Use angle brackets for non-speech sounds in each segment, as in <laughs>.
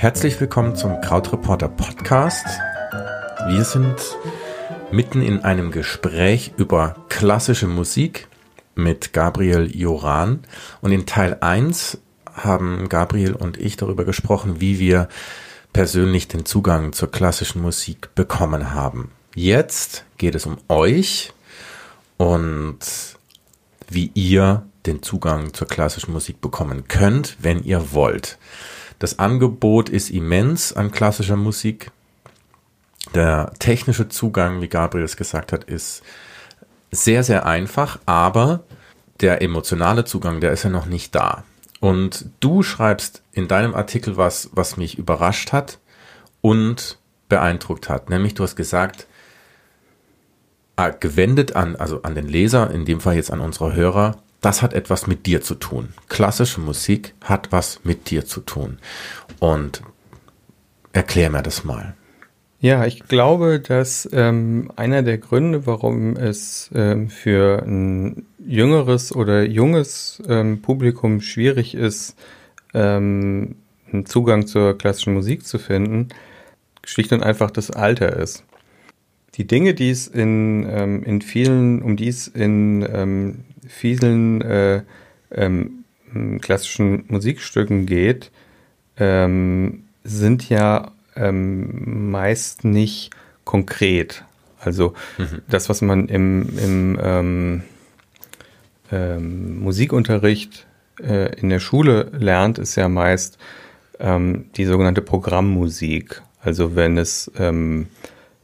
Herzlich willkommen zum Krautreporter Podcast. Wir sind mitten in einem Gespräch über klassische Musik mit Gabriel Joran und in Teil 1 haben Gabriel und ich darüber gesprochen, wie wir persönlich den Zugang zur klassischen Musik bekommen haben. Jetzt geht es um euch und wie ihr den Zugang zur klassischen Musik bekommen könnt, wenn ihr wollt. Das Angebot ist immens an klassischer Musik. Der technische Zugang, wie Gabriel es gesagt hat, ist sehr, sehr einfach, aber der emotionale Zugang, der ist ja noch nicht da. Und du schreibst in deinem Artikel was, was mich überrascht hat und beeindruckt hat. Nämlich du hast gesagt, ah, gewendet an, also an den Leser, in dem Fall jetzt an unsere Hörer, das hat etwas mit dir zu tun. Klassische Musik hat was mit dir zu tun. Und erklär mir das mal. Ja, ich glaube, dass ähm, einer der Gründe, warum es ähm, für ein jüngeres oder junges ähm, Publikum schwierig ist, ähm, einen Zugang zur klassischen Musik zu finden, schlicht und einfach das Alter ist. Die Dinge, die es in, ähm, in vielen, um die es in ähm, vielen äh, ähm, klassischen Musikstücken geht, ähm, sind ja ähm, meist nicht konkret. Also mhm. das, was man im, im ähm, Musikunterricht äh, in der Schule lernt, ist ja meist die sogenannte Programmmusik. Also wenn es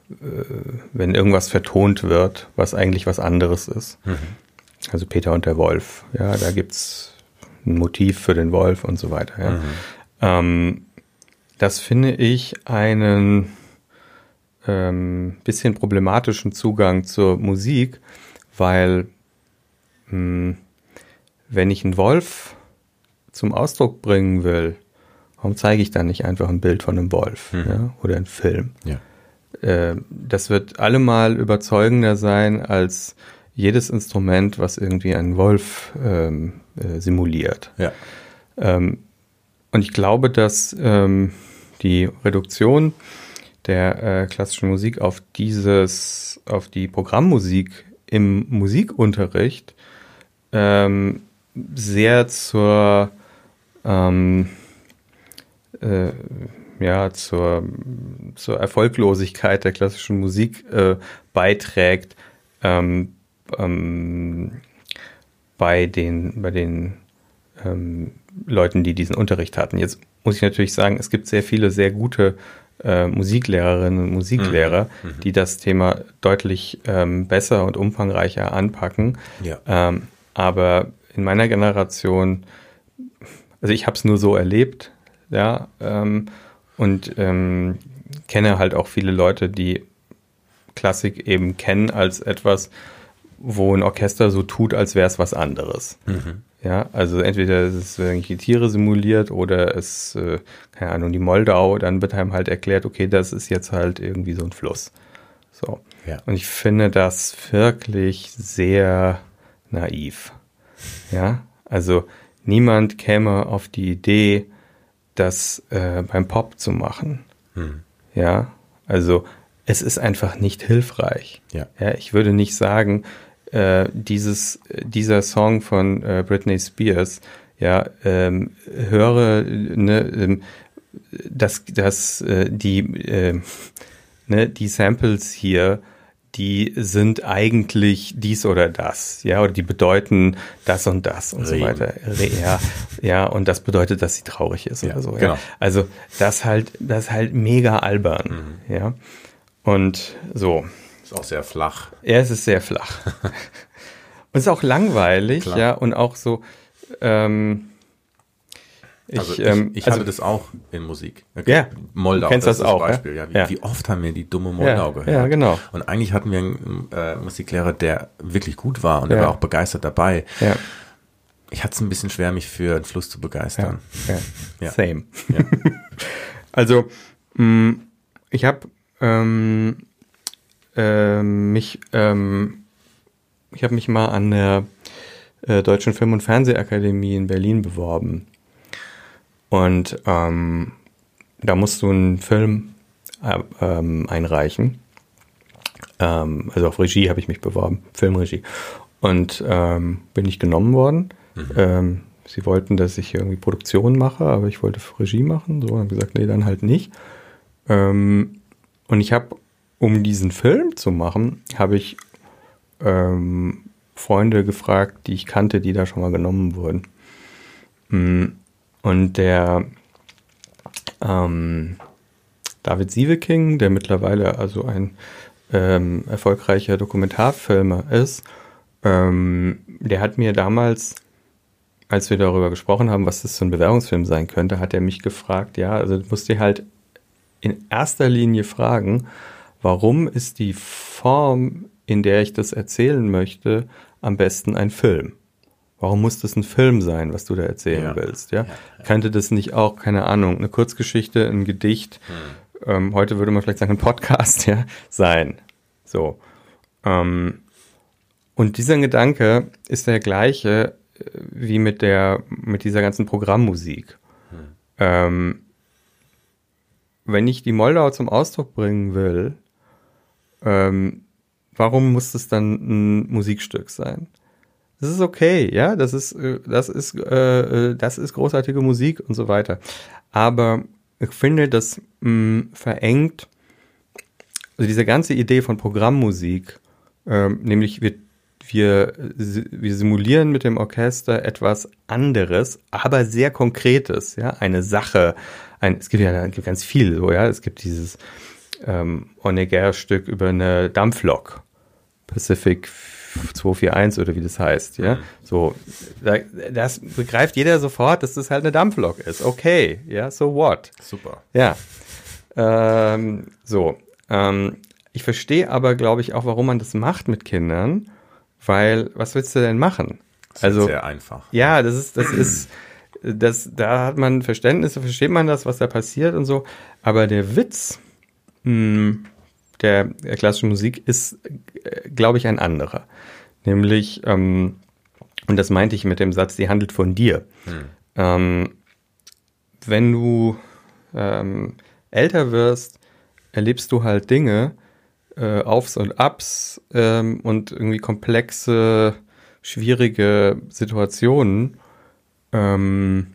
wenn irgendwas vertont wird, was eigentlich was anderes ist. Mhm. Also Peter und der Wolf, ja, da gibt's ein Motiv für den Wolf und so weiter. Ja. Mhm. Ähm, das finde ich einen ähm, bisschen problematischen Zugang zur Musik, weil mh, hm, wenn ich einen Wolf zum Ausdruck bringen will, warum zeige ich dann nicht einfach ein Bild von einem Wolf mhm. ja, oder einen Film? Ja. Äh, das wird allemal überzeugender sein als jedes Instrument, was irgendwie einen Wolf ähm, äh, simuliert. Ja. Ähm, und ich glaube, dass ähm, die Reduktion der äh, klassischen Musik auf dieses, auf die Programmmusik im Musikunterricht ähm, sehr zur ähm, äh, ja, zur, zur Erfolglosigkeit der klassischen Musik äh, beiträgt, ähm, ähm, bei den, bei den ähm, Leuten, die diesen Unterricht hatten. Jetzt muss ich natürlich sagen, es gibt sehr viele sehr gute äh, Musiklehrerinnen und Musiklehrer, mhm. mhm. die das Thema deutlich ähm, besser und umfangreicher anpacken. Ja. Ähm, aber in meiner Generation, also ich habe es nur so erlebt, ja, ähm, und ähm, kenne halt auch viele Leute, die Klassik eben kennen als etwas, wo ein Orchester so tut, als wäre es was anderes. Mhm. Ja, also entweder ist es irgendwelche Tiere simuliert oder es, äh, keine Ahnung, die Moldau, dann wird einem halt erklärt, okay, das ist jetzt halt irgendwie so ein Fluss. So. Ja. Und ich finde das wirklich sehr naiv. Ja, also niemand käme auf die Idee, das äh, beim Pop zu machen. Hm. Ja, also es ist einfach nicht hilfreich. Ja. ja ich würde nicht sagen, äh, dieses, dieser Song von äh, Britney Spears, ja, ähm, höre, ne, ähm, dass, dass äh, die, äh, ne, die Samples hier, die sind eigentlich dies oder das, ja, oder die bedeuten das und das und Regen. so weiter. Ja, ja, und das bedeutet, dass sie traurig ist ja, oder so. Ja. Genau. Also das halt, das halt mega albern, mhm. ja. Und so. Ist auch sehr flach. Ja, es ist sehr flach. <laughs> und es ist auch langweilig, Klar. ja, und auch so, ähm, ich, also ich, ähm, ich also, hatte das auch in Musik. Okay. Ja, Moldau. Du kennst das, das auch. Beispiel. Ja? Wie, ja. wie, oft haben wir die dumme Moldau ja, gehört? Ja, genau. Und eigentlich hatten wir einen äh, Musiklehrer, der wirklich gut war und der war auch begeistert dabei. Ja. Ich hatte es ein bisschen schwer, mich für einen Fluss zu begeistern. Ja. <laughs> Same. <laughs> also, mh, mm, ich habe ähm, äh, mich, ähm, ich habe mich mal an der äh, Deutschen Film- und Fernsehakademie in Berlin beworben. Und ähm, da musst du einen Film äh, ähm, einreichen. Ähm, also auf Regie habe ich mich beworben, Filmregie. Und ähm, bin ich genommen worden. Mhm. Ähm, sie wollten, dass ich irgendwie Produktion mache, aber ich wollte Regie machen. So haben gesagt, nee, dann halt nicht. Ähm, und ich habe, um diesen Film zu machen, habe ich ähm, Freunde gefragt, die ich kannte, die da schon mal genommen wurden. Mm, und der ähm, David Sieveking, der mittlerweile also ein ähm, erfolgreicher Dokumentarfilmer ist, ähm, der hat mir damals, als wir darüber gesprochen haben, was das für ein Bewerbungsfilm sein könnte, hat er mich gefragt, ja, also musst dir halt in erster Linie fragen, warum ist die Form, in der ich das erzählen möchte, am besten ein Film? Warum muss das ein Film sein, was du da erzählen ja. willst? Ja? ja? Könnte das nicht auch, keine Ahnung, eine Kurzgeschichte, ein Gedicht, hm. ähm, heute würde man vielleicht sagen, ein Podcast, <laughs> ja, sein? So. Ähm, und dieser Gedanke ist der gleiche äh, wie mit der, mit dieser ganzen Programmmusik. Hm. Ähm, wenn ich die Moldau zum Ausdruck bringen will, ähm, warum muss es dann ein Musikstück sein? Das ist okay, ja, das ist, äh, das ist, äh, äh, das ist großartige Musik und so weiter. Aber ich finde, das mh, mm, verengt, also diese ganze Idee von Programmmusik, ähm, nämlich wir, wir, wir simulieren mit dem Orchester etwas anderes, aber sehr Konkretes, ja, eine Sache, ein, es gibt ja es gibt ganz viel, so, ja, es gibt dieses ähm, Oneger-Stück über eine Dampflok, Pacific 241 oder wie das heißt, ja. Mhm. So, das begreift jeder sofort, dass das halt eine Dampflok ist. Okay, ja, so what? Super. Ja. Ähm, so. Ähm, ich verstehe aber, glaube ich, auch, warum man das macht mit Kindern, weil, was willst du denn machen? Das also sehr einfach. Ja, das ist, das ist, das, da hat man Verständnis, da versteht man das, was da passiert und so. Aber der Witz, mh, hm, der, klassischen Musik ist, glaube ich, ein anderer. Nämlich, ähm, und das meinte ich mit dem Satz, die handelt von dir. Hm. Ähm, wenn du ähm, älter wirst, erlebst du halt Dinge, äh, Aufs und Ups ähm, und irgendwie komplexe, schwierige Situationen, ähm,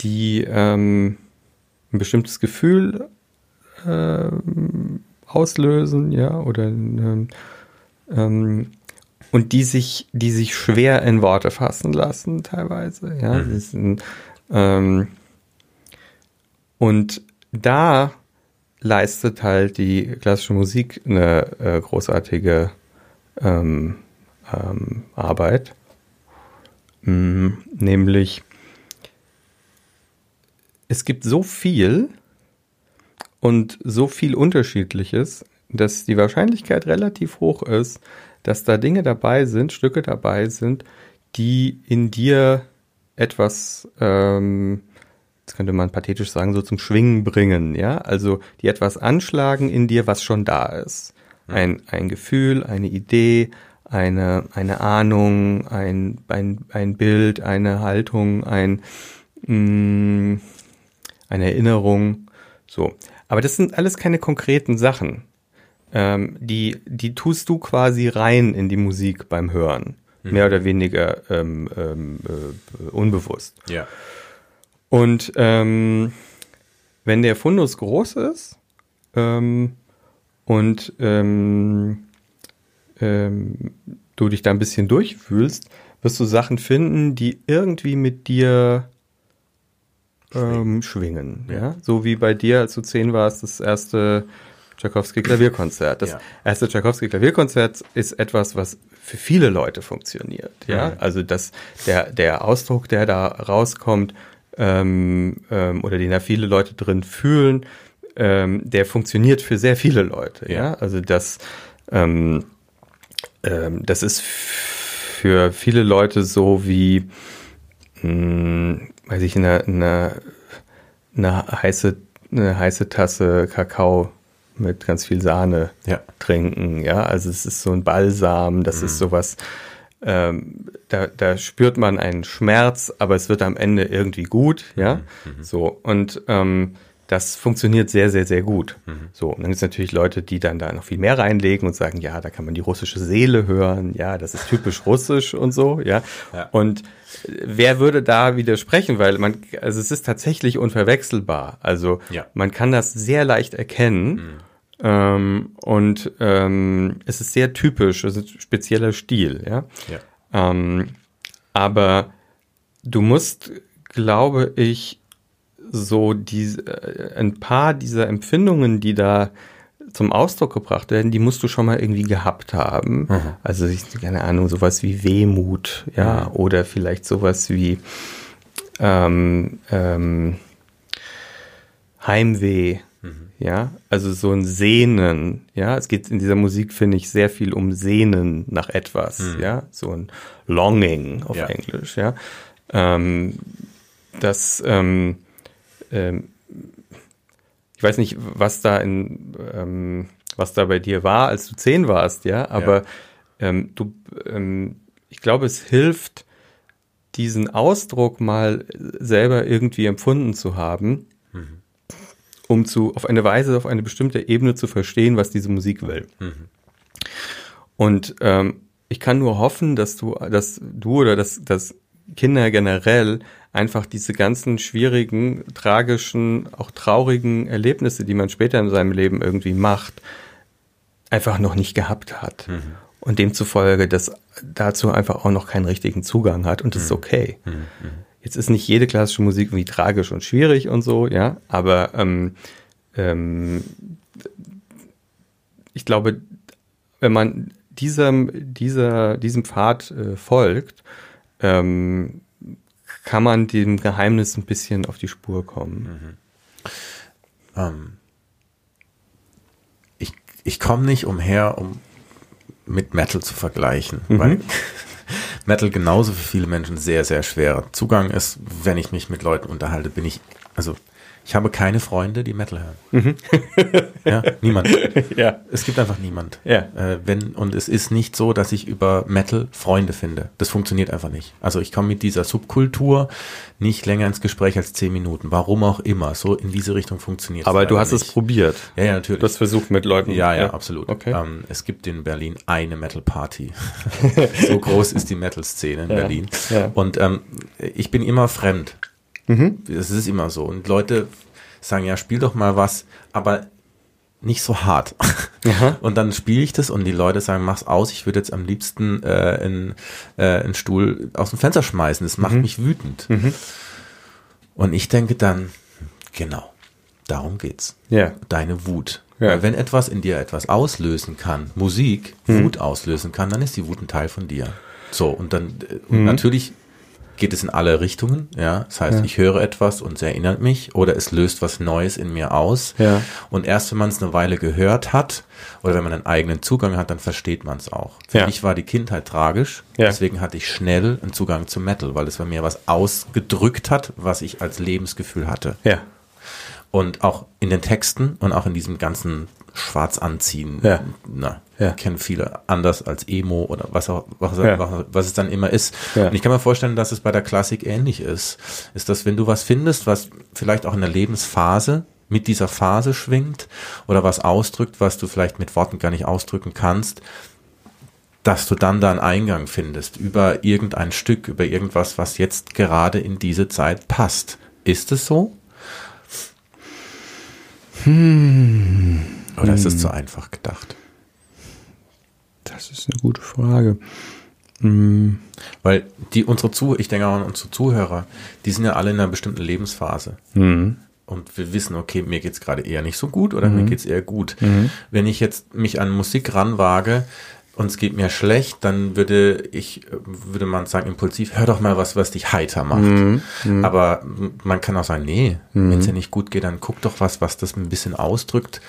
die ähm, ein bestimmtes Gefühl äh, auslösen, ja, oder ähm, ähm, und die sich, die sich schwer in Worte fassen lassen, teilweise, ja. Mhm. Ein, ähm, und da leistet halt die klassische Musik eine äh, großartige ähm, ähm, Arbeit, mhm, nämlich es gibt so viel, und so viel Unterschiedliches, dass die Wahrscheinlichkeit relativ hoch ist, dass da Dinge dabei sind, Stücke dabei sind, die in dir etwas, ähm, jetzt könnte man pathetisch sagen, so zum Schwingen bringen, ja, also die etwas anschlagen in dir, was schon da ist. Ein, ein Gefühl, eine Idee, eine, eine Ahnung, ein, ein, ein Bild, eine Haltung, ein, mh, mm, eine Erinnerung. So. Aber das sind alles keine konkreten Sachen. Ähm, die, die tust du quasi rein in die Musik beim Hören. Mhm. Mehr oder weniger ähm, ähm, äh, unbewusst. Ja. Und ähm, wenn der Fundus groß ist ähm, und ähm, du dich da ein bisschen durchfühlst, wirst du Sachen finden, die irgendwie mit dir ähm, schwingen. Ja. ja. So wie bei dir, als du zehn warst, das erste Tchaikovsky Klavierkonzert. Das ja. erste Tchaikovsky Klavierkonzert ist etwas, was für viele Leute funktioniert. Ja, mhm. also das, der, der Ausdruck, der da rauskommt, ähm, ähm, oder den da viele Leute drin fühlen, ähm, der funktioniert für sehr viele Leute. Ja, ja? also das, ähm, ähm, das ist für viele Leute so wie, mh, hm, weiß ich, eine, eine, eine, heiße, eine heiße Tasse Kakao mit ganz viel Sahne ja. trinken. Ja, also es ist so ein Balsam, das mhm. ist sowas, ähm, da, da spürt man einen Schmerz, aber es wird am Ende irgendwie gut. Ja, mhm. mhm. so und ähm, das funktioniert sehr, sehr, sehr gut. Mhm. So, und dann gibt es natürlich Leute, die dann da noch viel mehr reinlegen und sagen, ja, da kann man die russische Seele hören, ja, das ist typisch <laughs> russisch und so, ja. ja. Und wer würde da widersprechen? Weil man, also es ist tatsächlich unverwechselbar. Also ja. man kann das sehr leicht erkennen. Mhm. Ähm, und ähm, es ist sehr typisch, es ist ein spezieller Stil, ja. ja. Ähm, aber du musst, glaube ich, so diese, äh, ein paar dieser Empfindungen, die da zum Ausdruck gebracht werden, die musst du schon mal irgendwie gehabt haben. Mhm. Also ich, keine Ahnung, sowas wie Wehmut, ja, mhm. oder vielleicht sowas wie ähm, ähm, Heimweh, mhm. ja, also so ein Sehnen, ja, es geht in dieser Musik, finde ich, sehr viel um Sehnen nach etwas, mhm. ja, so ein Longing auf ja. Englisch, ja. Ähm, das ähm, ähm, ich weiß nicht, was da in, ähm, was da bei dir war, als du zehn warst, ja, aber ja. Ähm, du, ähm, ich glaube, es hilft, diesen Ausdruck mal selber irgendwie empfunden zu haben, mhm. um zu, auf eine Weise, auf eine bestimmte Ebene zu verstehen, was diese Musik will. Mhm. Und ähm, ich kann nur hoffen, dass du, dass du oder dass, dass Kinder generell einfach diese ganzen schwierigen, tragischen, auch traurigen Erlebnisse, die man später in seinem Leben irgendwie macht, einfach noch nicht gehabt hat. Mhm. Und demzufolge das dazu einfach auch noch keinen richtigen Zugang hat und das mhm. ist okay. Mhm. mhm. Jetzt ist nicht jede klassische Musik irgendwie tragisch und schwierig und so, ja, aber ähm, ähm, ich glaube, wenn man diesem, dieser, diesem Pfad äh, folgt, ähm, kann man dem Geheimnis ein bisschen auf die Spur kommen. Mhm. Ähm, ich ich komme nicht umher, um mit Metal zu vergleichen, mhm. weil Metal genauso für viele Menschen sehr, sehr schwerer Zugang ist. Wenn ich mich mit Leuten unterhalte, bin ich, also ich habe keine Freunde, die Metal hören. Mhm. <laughs> ja, niemand. <laughs> Ja. Es gibt einfach niemand. Ja. Äh, wenn, und es ist nicht so, dass ich über Metal Freunde finde. Das funktioniert einfach nicht. Also ich komme mit dieser Subkultur nicht länger ins Gespräch als zehn Minuten. Warum auch immer. So in diese Richtung funktioniert Aber du hast nicht. es probiert. Ja, ja, natürlich. Du hast versucht mit Leuten. Ja, ja, ja. absolut. Okay. Ähm, es gibt in Berlin eine Metal Party. <laughs> so groß ist die Metal-Szene in ja. Berlin. Ja. Und ähm, ich bin immer fremd. Mhm. Das ist immer so. Und Leute sagen, ja, spiel doch mal was, aber nicht so hart. <laughs> Aha. Und dann spiele ich das und die Leute sagen, mach's aus, ich würde jetzt am liebsten äh, in, äh, einen Stuhl aus dem Fenster schmeißen. Das macht mhm. mich wütend. Mhm. Und ich denke dann, genau, darum geht's. Ja. Deine Wut. Ja. Weil wenn etwas in dir etwas auslösen kann, Musik mhm. Wut auslösen kann, dann ist die Wut ein Teil von dir. So, und dann, äh, und mhm. natürlich geht es in alle Richtungen. Ja, das heißt, ja. ich höre etwas und es erinnert mich oder es löst was Neues in mir aus. Ja. Und erst wenn man es eine Weile gehört hat oder wenn man einen eigenen Zugang hat, dann versteht man es auch. Für ja. mich war die Kindheit tragisch. Deswegen hatte ich schnell einen Zugang zu Metal, weil es bei mir was ausgedrückt hat, was ich als Lebensgefühl hatte. Ja. Und auch in den Texten und auch in diesem ganzen schwarz anziehen. Ja. Na, ja. kennen viele anders als Emo oder was auch, was, ja. was, was, es dann immer ist. Ja. Und ich kann mir vorstellen, dass es bei der Klassik ähnlich ist. Ist, dass wenn du was findest, was vielleicht auch in der Lebensphase mit dieser Phase schwingt oder was ausdrückt, was du vielleicht mit Worten gar nicht ausdrücken kannst, dass du dann da einen Eingang findest über irgendein Stück, über irgendwas, was jetzt gerade in diese Zeit passt. Ist es so? Hm. Oder hm. ist es hm. zu einfach gedacht? Das ist eine gute Frage. Hm. Weil die unsere Zu, ich denke auch an unsere Zuhörer, die sind ja alle in einer bestimmten Lebensphase. Hm. Und wir wissen, okay, mir geht's gerade eher nicht so gut oder mir hm. geht's eher gut. Hm. Wenn ich jetzt mich an Musik ranwage, und es geht mir schlecht, dann würde ich, würde man sagen, impulsiv, hör doch mal was, was dich heiter macht. Mhm. Mhm. Aber man kann auch sagen, nee, mhm. wenn es dir nicht gut geht, dann guck doch was, was das ein bisschen ausdrückt,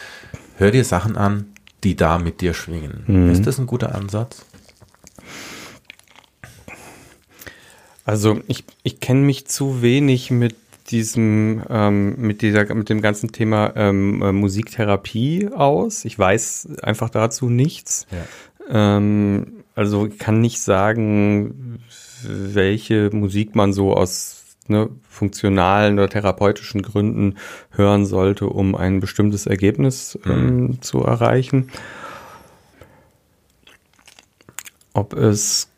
hör dir Sachen an, die da mit dir schwingen. Mhm. Ist das ein guter Ansatz? Also ich, ich kenne mich zu wenig mit diesem ähm, mit dieser mit dem ganzen Thema ähm, äh, Musiktherapie aus. Ich weiß einfach dazu nichts. Ja. Ähm, also kann nicht sagen, welche Musik man so aus ne, funktionalen oder therapeutischen Gründen hören sollte, um ein bestimmtes Ergebnis ähm, zu erreichen. Ob es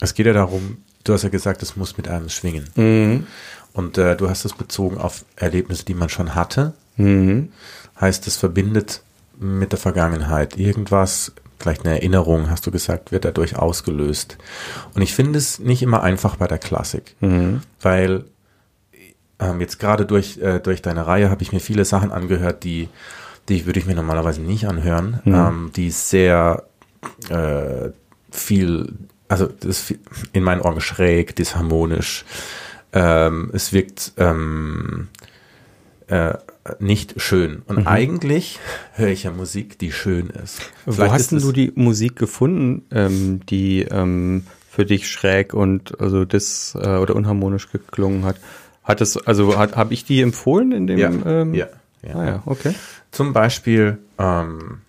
Es geht ja darum, du hast ja gesagt, es muss mit einem schwingen. Mhm. Und äh, du hast es bezogen auf Erlebnisse, die man schon hatte. Mhm. Heißt, es verbindet mit der Vergangenheit irgendwas, vielleicht eine Erinnerung, hast du gesagt, wird dadurch ausgelöst. Und ich finde es nicht immer einfach bei der Klassik, Mhm. weil ähm, jetzt gerade durch, äh, durch deine Reihe habe ich mir viele Sachen angehört, die, die würde ich mir normalerweise nicht anhören, ähm, die sehr äh, viel, also das ist in meinen Ohren schräg, disharmonisch. Ähm, es wirkt ähm, äh, nicht schön. Und eigentlich höre ich ja Musik, die schön ist. Wo Vielleicht hast ist denn du die Musik gefunden, ähm, die ähm, für dich schräg und also das äh, oder unharmonisch geklungen hat? Hat es, also hat, habe ich die empfohlen in dem? Ja, ähm, ja, ja. Ah ja, okay. Zum Beispiel ähm,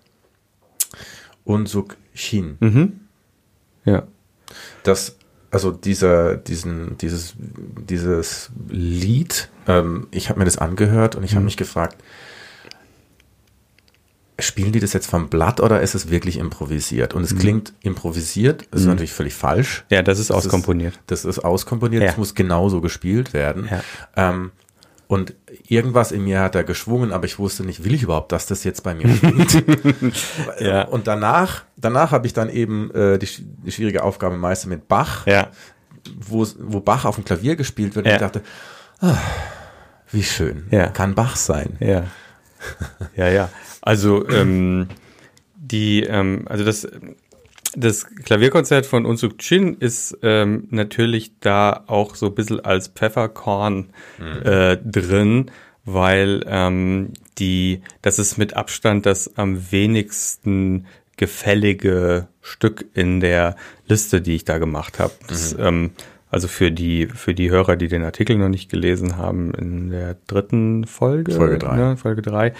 Unsuk Shin. Mhm. Ja. Das, also dieser, diesen, dieses, dieses Lied, ähm, ich habe mir das angehört und ich habe mich gefragt, spielen die das jetzt vom Blatt oder ist es wirklich improvisiert? Und es klingt improvisiert, das ist natürlich völlig falsch. Ja, das ist Das auskomponiert. Das ist auskomponiert, Ja. es muss genauso gespielt werden. Ja. Ähm, und irgendwas in mir hat da geschwungen, aber ich wusste nicht, will ich überhaupt, dass das jetzt bei mir schwingt? <laughs> Ja. Und danach, danach habe ich dann eben äh, die, die schwierige Aufgabe meistens mit Bach, ja. wo, wo Bach auf dem Klavier gespielt wird. Und Ja. ich dachte, ah, wie schön, Ja. kann Bach sein. Ja. Ja, ja. Also ähm, die, ähm, also das, das Klavierkonzert von Unsuk Chin ist ähm, natürlich da auch so ein bisschen als Pfefferkorn äh, drin, weil ähm, die, das ist mit Abstand das am wenigsten gefällige Stück in der Liste, die ich da gemacht habe. Das, ähm, also für die, für die Hörer, die den Artikel noch nicht gelesen haben, in der dritten Folge, Folge drei. Ne, Folge drei,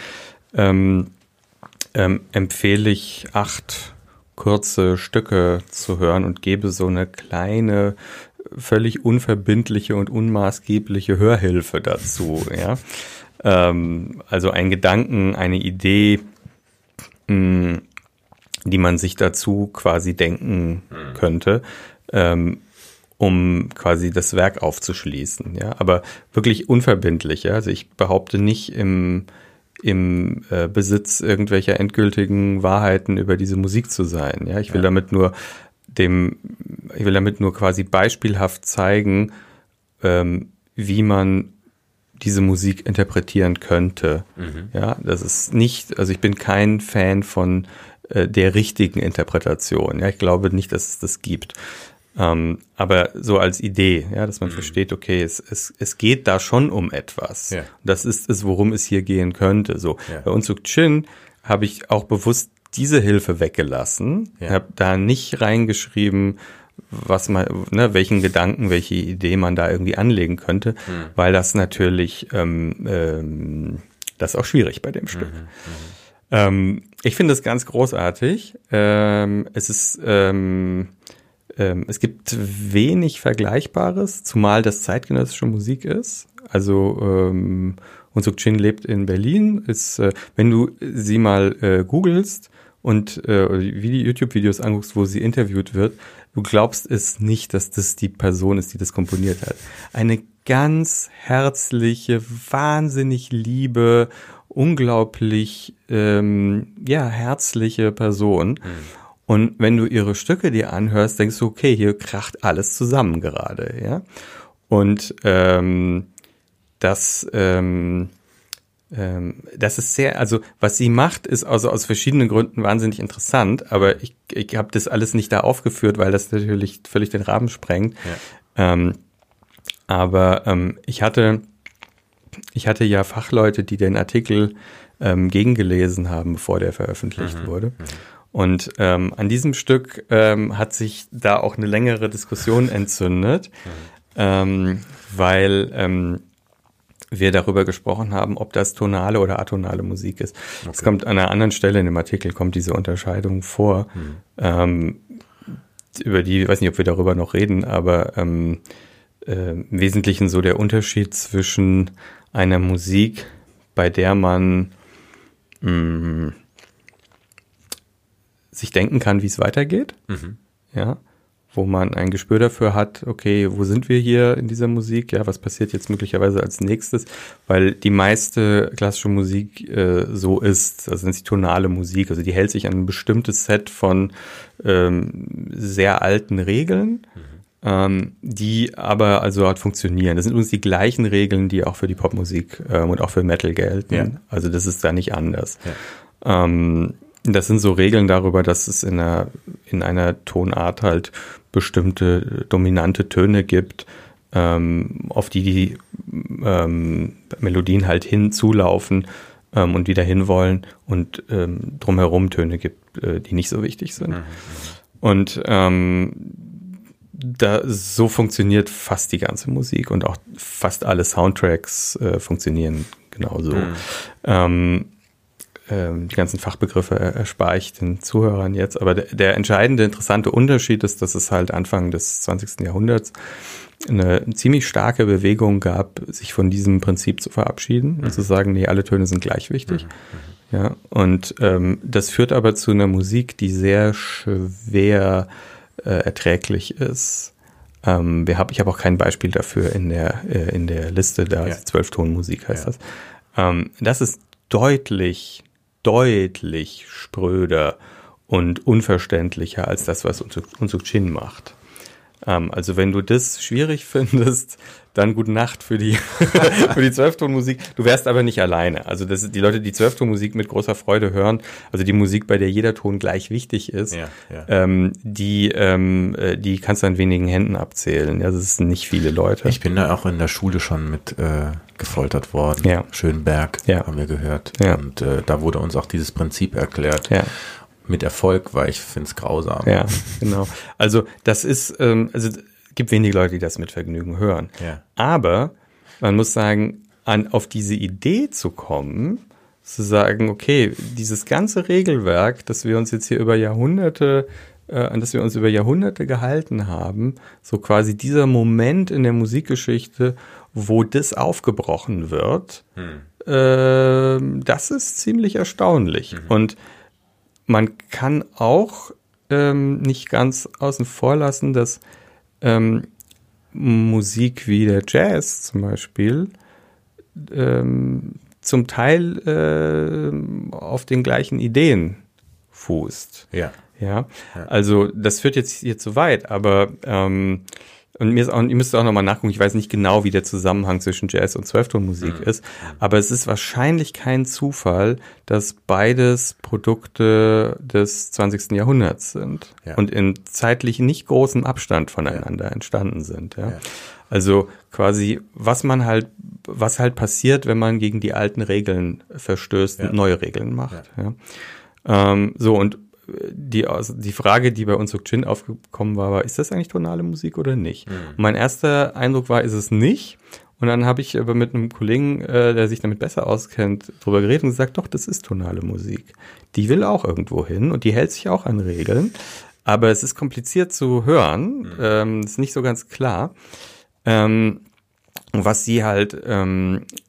ähm, ähm, empfehle ich acht kurze Stücke zu hören und gebe so eine kleine, völlig unverbindliche und unmaßgebliche Hörhilfe dazu. Ja? Ähm, also ein Gedanken, eine Idee, mh, die man sich dazu quasi denken könnte, ähm, um quasi das Werk aufzuschließen. Ja, aber wirklich unverbindlich. Ja? Also ich behaupte nicht im im äh, Besitz irgendwelcher endgültigen Wahrheiten über diese Musik zu sein. Ja, ich will damit nur dem, ich will damit nur quasi beispielhaft zeigen, ähm, wie man diese Musik interpretieren könnte. Ja, das ist nicht, also ich bin kein Fan von äh, der richtigen Interpretation. Ja, ich glaube nicht, dass es das gibt. Ähm, aber so als Idee, ja, dass man versteht, okay, es, es, es geht da schon um etwas. Ja. Das ist es, worum es hier gehen könnte. So Ja. bei Unsuk Chin habe ich auch bewusst diese Hilfe weggelassen. Ja. Ich habe da nicht reingeschrieben, was man, ne, welchen Gedanken, welche Idee man da irgendwie anlegen könnte, Hm. weil das natürlich, ähm, ähm, das ist auch schwierig bei dem Stück. Ähm, ich finde es ganz großartig. Ähm, es ist, ähm, ähm, es gibt wenig Vergleichbares, zumal das zeitgenössische Musik ist. Also ähm, Unsuk Chin lebt in Berlin. Ist, äh, wenn du sie mal äh, googelst und äh, wie die YouTube-Videos anguckst, wo sie interviewt wird, du glaubst es nicht, dass das die Person ist, die das komponiert hat. Eine ganz herzliche, wahnsinnig liebe, unglaublich ähm, ja herzliche Person. Und wenn du ihre Stücke dir anhörst, denkst du, okay, hier kracht alles zusammen gerade, ja. Und ähm, das, ähm, ähm, das ist sehr, also was sie macht, ist also aus verschiedenen Gründen wahnsinnig interessant, aber ich, ich habe das alles nicht da aufgeführt, weil das natürlich völlig den Rahmen sprengt. Ähm, aber ähm, ich hatte, ich hatte ja Fachleute, die den Artikel ähm, gegengelesen haben, bevor der veröffentlicht wurde. Und ähm, an diesem Stück ähm, hat sich da auch eine längere Diskussion <laughs> entzündet, ähm, weil ähm, wir darüber gesprochen haben, ob das tonale oder atonale Musik ist. Es kommt an einer anderen Stelle in dem Artikel kommt diese Unterscheidung vor. Ähm, über die, ich weiß nicht, ob wir darüber noch reden, aber ähm, äh, im Wesentlichen so der Unterschied zwischen einer Musik, bei der man mh, mm, sich denken kann, wie es weitergeht. Mhm. Ja wo man ein Gespür dafür hat, okay, wo sind wir hier in dieser Musik? Ja, was passiert jetzt möglicherweise als nächstes? Weil die meiste klassische Musik äh, so ist, also nennt sich tonale Musik, also die hält sich an ein bestimmtes Set von ähm, sehr alten Regeln. Mhm. Ähm, die aber also halt funktionieren. Das sind übrigens die gleichen Regeln, die auch für die Popmusik ähm, und auch für Metal gelten. Ja. Also das ist da nicht anders. Ja. Ähm, das sind so Regeln darüber, dass es in einer, in einer Tonart halt bestimmte dominante Töne gibt, ähm, auf die die ähm, Melodien halt hinzulaufen ähm, und wieder hinwollen und ähm, drumherum Töne gibt, äh, die nicht so wichtig sind. Mhm. Und ähm, da, so funktioniert fast die ganze Musik und auch fast alle Soundtracks äh, funktionieren genauso. Mhm. Ähm, die ganzen Fachbegriffe erspare ich den Zuhörern jetzt. Aber der, der, entscheidende, interessante Unterschied ist, dass es halt Anfang des 20. Jahrhunderts eine ziemlich starke Bewegung gab, sich von diesem Prinzip zu verabschieden und zu sagen, nee, alle Töne sind gleich wichtig. Mhm. Ja, und ähm, das führt aber zu einer Musik, die sehr schwer äh, erträglich ist. Ähm, wir hab, ich habe auch kein Beispiel dafür in der, äh, in der Liste, da ja. Zwölftonmusik heißt ja. das. Ähm, das ist deutlich deutlich spröder und unverständlicher als das, was Unsuk Chin macht. Ähm, also wenn du das schwierig <laughs> findest, dann gute Nacht für die, <laughs> für die Zwölftonmusik. Du wärst aber nicht alleine. Also das, die Leute, die Zwölftonmusik mit großer Freude hören, also die Musik, bei der jeder Ton gleich wichtig ist, ja, ja. Ähm, die, ähm, äh, die kannst du an wenigen Händen abzählen. Ja, das sind nicht viele Leute. Ich bin da auch in der Schule schon mit äh, gefoltert worden. Ja. Schönberg ja. haben wir gehört. Ja. Und äh, da wurde uns auch dieses Prinzip erklärt. Ja mit Erfolg, weil ich finde es grausam. Ja, genau. Also das ist, ähm, also gibt wenige Leute, die das mit Vergnügen hören. Ja. Aber man muss sagen, an, auf diese Idee zu kommen, zu sagen, okay, dieses ganze Regelwerk, das wir uns jetzt hier über Jahrhunderte, äh, an das wir uns über Jahrhunderte gehalten haben, so quasi dieser Moment in der Musikgeschichte, wo das aufgebrochen wird, hm. äh, das ist ziemlich erstaunlich. Mhm. Und man kann auch ähm, nicht ganz außen vor lassen, dass ähm, Musik wie der Jazz zum Beispiel ähm, zum Teil äh, auf den gleichen Ideen fußt. Ja. ja. Also das führt jetzt hier zu weit, aber ähm, und mir ist auch, ihr müsst auch nochmal nachgucken, ich weiß nicht genau, wie der Zusammenhang zwischen Jazz und Zwölftonmusik mhm. ist, aber es ist wahrscheinlich kein Zufall, dass beides Produkte des 20. Jahrhunderts sind ja. und in zeitlich nicht großem Abstand voneinander ja. entstanden sind. Ja? Also quasi, was man halt, was halt passiert, wenn man gegen die alten Regeln verstößt und neue Regeln macht. Ja. Ähm, so, und die, also die Frage, die bei uns so Chin aufgekommen war, war, ist das eigentlich tonale Musik oder nicht? Mhm. mein erster Eindruck war, ist es nicht. Und dann habe ich aber mit einem Kollegen, äh, der sich damit besser auskennt, drüber geredet und gesagt, doch, das ist tonale Musik. Die will auch irgendwo hin und die hält sich auch an Regeln. Aber es ist kompliziert zu hören, mhm. ähm, ist nicht so ganz klar. Ähm, was sie halt ähm, äh,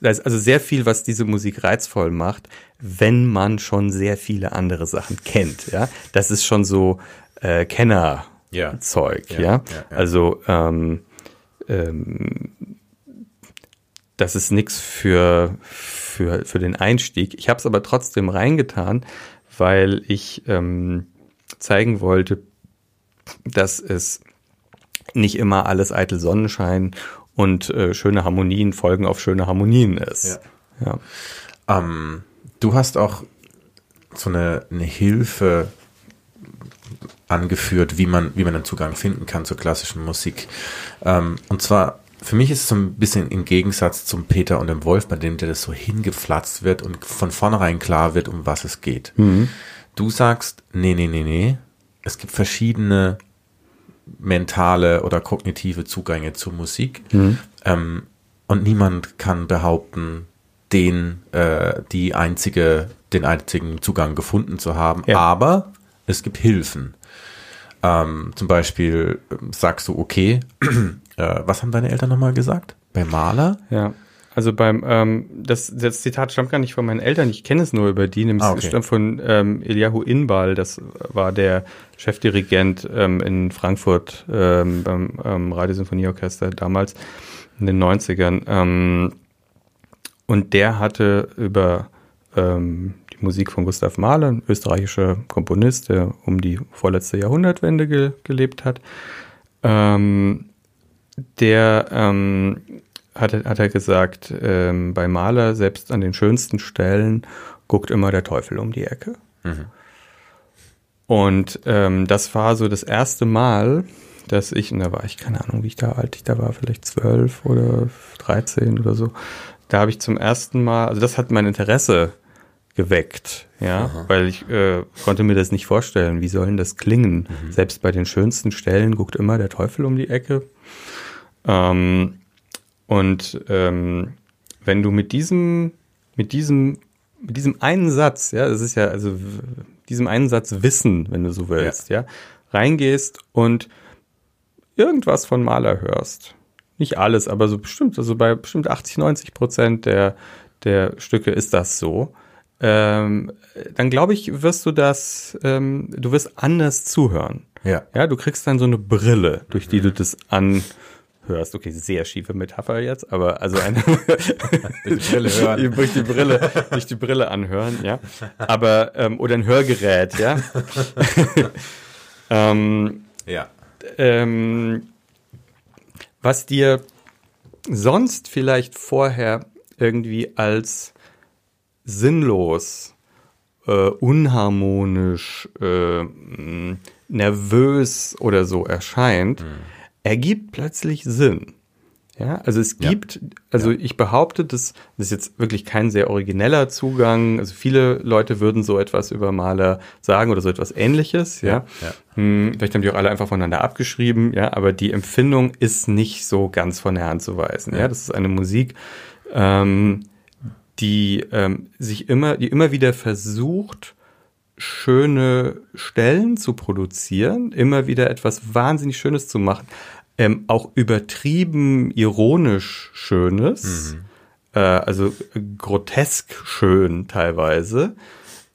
da ist also sehr viel, was diese Musik reizvoll macht, wenn man schon sehr viele andere Sachen kennt. Ja, das ist schon so äh, Kennerzeug. Ja. Ja? ja, ja, also ähm, ähm, das ist nichts für für für den Einstieg. Ich habe es aber trotzdem reingetan, weil ich ähm, zeigen wollte, dass es nicht immer alles eitel Sonnenschein und äh, schöne Harmonien folgen auf schöne Harmonien ist. Ja. ja. Ähm, du hast auch so eine, eine Hilfe angeführt, wie man, wie man einen Zugang finden kann zur klassischen Musik. Ähm, und zwar, für mich ist es so ein bisschen im Gegensatz zum Peter und dem Wolf, bei dem der das so hingepflatzt wird und von vornherein klar wird, um was es geht. Mhm. Du sagst, nee, nee, nee, nee. Es gibt verschiedene mentale oder kognitive Zugänge zur Musik. Mhm. Ähm, und niemand kann behaupten, den, äh, die einzige, den einzigen Zugang gefunden zu haben. Ja. Aber es gibt Hilfen. Äh, ähm, zum Beispiel ähm, sagst du, okay, <clears throat> äh, was haben deine Eltern nochmal gesagt? Bei Maler? Ja. Also beim, ähm, das, das Zitat stammt gar nicht von meinen Eltern, ich kenne es nur über die, nämlich Ah, okay. es stammt von ähm, Eliyahu Inbal, das war der Chefdirigent ähm, in Frankfurt ähm, beim ähm, Radiosymphonieorchester damals in den 90ern. Ähm, und der hatte über ähm, die Musik von Gustav Mahler, ein österreichischer Komponist, der um die vorletzte Jahrhundertwende ge gelebt hat, ähm, der ähm, hat, er- hat er gesagt, ähm, bei Mahler, selbst an den schönsten Stellen, guckt immer der Teufel um die Ecke. Und ähm, das war so das erste Mal, dass ich, und da war ich, keine Ahnung, wie ich da alt ich da war, vielleicht zwölf oder 13 oder so, da habe ich zum ersten Mal, also das hat mein Interesse geweckt, ja, weil ich äh, konnte mir das nicht vorstellen, wie soll denn das klingen? Selbst bei den schönsten Stellen guckt immer der Teufel um die Ecke. Ähm, und ähm, wenn du mit diesem, mit diesem, mit diesem einen Satz, ja, es ist ja, also diesem einen Satz Wissen, wenn du so willst, ja, reingehst und irgendwas von Maler hörst. Nicht alles, aber so bestimmt, also bei bestimmt 80, 90 Prozent der, der Stücke ist das so. Ähm, dann glaube ich, wirst du das, ähm, du wirst anders zuhören. Ja. Ja, du kriegst dann so eine Brille, durch die du das anhörst. Okay, sehr schiefe Metapher jetzt, aber also eine <laughs> Die Brille hören. durch die Brille, durch die Brille anhören, ja. Aber ähm, oder ein Hörgerät, ja. <laughs> ähm, Ja. ähm, was dir sonst vielleicht vorher irgendwie als sinnlos, äh, unharmonisch, äh, nervös oder so erscheint, ergibt plötzlich Sinn. Ja, also es Ja. gibt, also ich behaupte, das, das ist jetzt wirklich kein sehr origineller Zugang. Also viele Leute würden so etwas über Maler sagen oder so etwas ähnliches, ja. ja. Hm, vielleicht haben die auch alle einfach voneinander abgeschrieben, ja, aber die Empfindung ist nicht so ganz von der Hand zu weisen. Ja, das ist eine Musik, ähm, die ähm, sich immer, die immer wieder versucht, schöne Stellen zu produzieren, immer wieder etwas wahnsinnig Schönes zu machen, ähm, auch übertrieben ironisch Schönes, äh, also grotesk schön teilweise,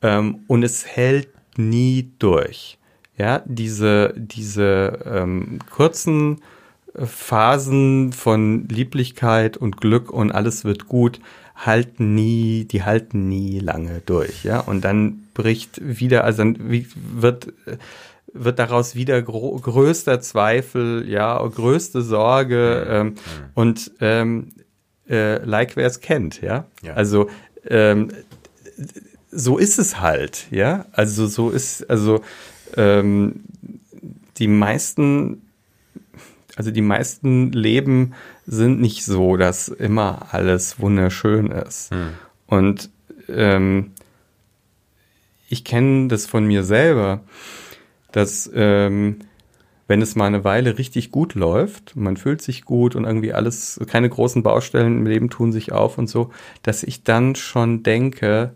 ähm, und es hält nie durch. Ja, diese, diese ähm, kurzen äh, Phasen von Lieblichkeit und Glück und alles wird gut halten nie, die halten nie lange durch, ja. Und dann bricht wieder, also dann wird wird daraus wieder größter Zweifel, ja, größte Sorge ähm, und ähm, äh, like wer es kennt, ja. Ja. Also ähm, so ist es halt, ja. Also so ist, also ähm, die meisten, also die meisten Leben sind nicht so, dass immer alles wunderschön ist. Und ähm, ich kenne das von mir selber, dass ähm, wenn es mal eine Weile richtig gut läuft, man fühlt sich gut und irgendwie alles, keine großen Baustellen im Leben tun sich auf und so, dass ich dann schon denke,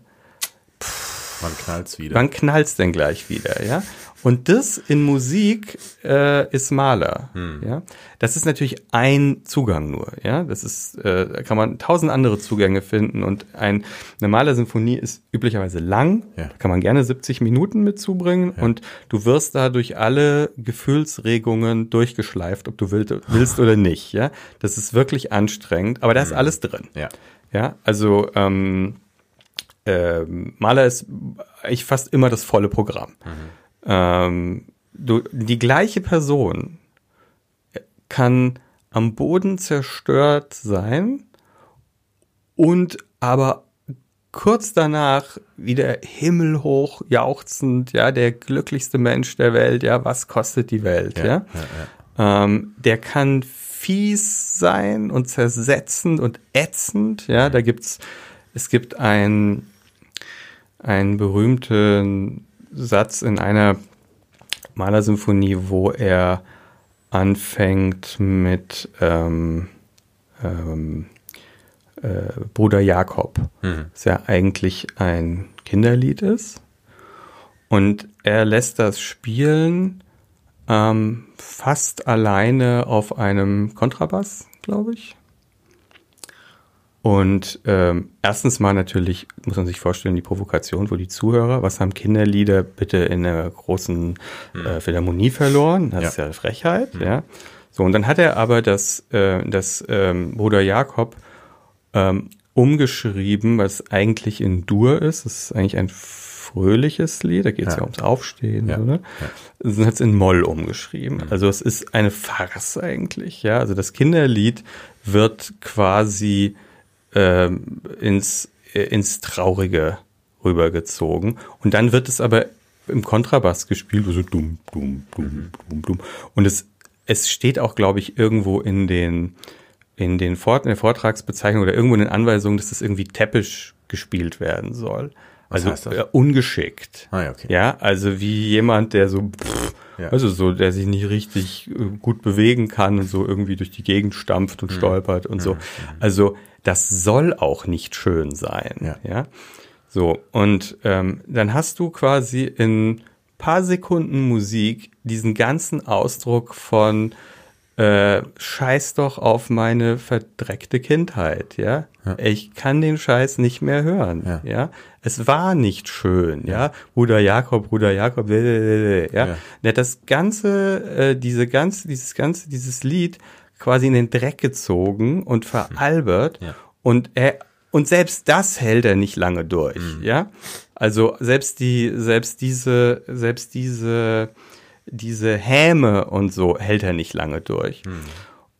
Wann knallt's wieder? wann knallt's denn gleich wieder, ja? Und das in Musik äh, ist Maler, ja. Das ist natürlich ein Zugang nur, ja. Das ist, äh, da kann man tausend andere Zugänge finden und ein, eine Malersymphonie ist üblicherweise lang, Ja. da kann man gerne 70 Minuten mit zubringen und du wirst da durch alle Gefühlsregungen durchgeschleift, ob du willst, willst oder nicht, ja. Das ist wirklich anstrengend, aber da ist alles drin. ja. Ja, also ähm, ähm, Maler ist eigentlich fast immer das volle Programm. Ähm, du, die gleiche Person kann am Boden zerstört sein und aber kurz danach wieder himmelhoch jauchzend, ja, der glücklichste Mensch der Welt, ja, was kostet die Welt, ja. ja, ja. Ähm, der kann fies sein und zersetzend und ätzend. Ja, da gibt's, es gibt ein, einen berühmten Satz in einer Malersymphonie, wo er anfängt mit ähm, ähm, äh, Bruder Jakob, das ja eigentlich ein Kinderlied ist. Und er lässt das spielen ähm, fast alleine auf einem Kontrabass, glaube ich. Und ähm, erstens mal natürlich, muss man sich vorstellen, die Provokation, wo die Zuhörer, was haben Kinderlieder bitte in einer großen äh, Philharmonie verloren? Das Ja. ist ja Frechheit, ja. So, und dann hat er aber das, äh, das ähm, Bruder Jakob ähm, umgeschrieben, was eigentlich in Dur ist. Das ist eigentlich ein fröhliches Lied, da geht es ja. Ja. ums Aufstehen, Ja. oder? Das hat es in Moll umgeschrieben. Also es ist eine Farce eigentlich, ja. Also das Kinderlied wird quasi ähm, ins, äh, ins Traurige rübergezogen. Und dann wird es aber im Kontrabass gespielt, so dumm, dumm, dumm, dumm, dumm. Und es, es steht auch, glaube ich, irgendwo in den, in den Vort in der Vortragsbezeichnung oder irgendwo in den Anweisungen, dass das irgendwie täppisch gespielt werden soll. Was also äh, ungeschickt. Ah, ja, okay. Ja, also wie jemand, der so, pff, Ja. also so, der sich nicht richtig äh, gut bewegen kann und so irgendwie durch die Gegend stampft Mhm. und stolpert und so. Also das soll auch nicht schön sein. Ja. ja? So, und ähm, dann hast du quasi in paar Sekunden Musik diesen ganzen Ausdruck von äh, Scheiß doch auf meine verdreckte Kindheit, ja? Ich kann den Scheiß nicht mehr hören, Ja. ja? Es war nicht schön, ja? Bruder Jakob, Bruder Jakob, ja? Ja. Das ganze, äh, diese ganze, dieses ganze, dieses Lied quasi in den Dreck gezogen und veralbert Ja. und er und selbst das hält er nicht lange durch, Mhm. ja? Also selbst die, selbst diese, selbst diese, diese Häme und so hält er nicht lange durch. Mhm.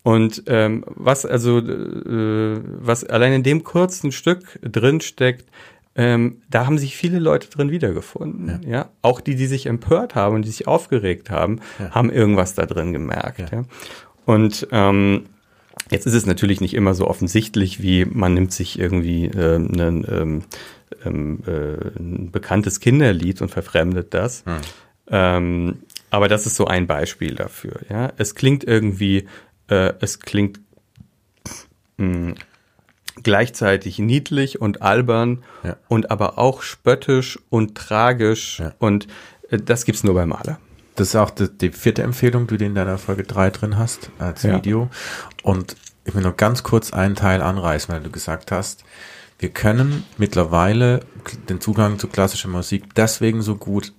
Und ähm, was also, äh, was allein in dem kurzen Stück drin steckt, ähm, da haben sich viele Leute drin wiedergefunden. Ja. Auch die, die sich empört haben und die sich aufgeregt haben, haben irgendwas da drin gemerkt. Ja. Und ähm, Jetzt ist es natürlich nicht immer so offensichtlich, wie man nimmt sich irgendwie ähm, ein, ähm, ähm, äh, ein bekanntes Kinderlied und verfremdet das. Ähm, aber das ist so ein Beispiel dafür. Ja, es klingt irgendwie, äh, es klingt mh, gleichzeitig niedlich und albern Ja. und aber auch spöttisch und tragisch Ja. und äh, das gibt's nur bei Maler. Das ist auch die, die vierte Empfehlung, die du in deiner Folge 3 drin hast, als Ja. Video. Und ich will nur ganz kurz einen Teil anreißen, weil du gesagt hast, wir können mittlerweile den Zugang zu klassischer Musik deswegen so gut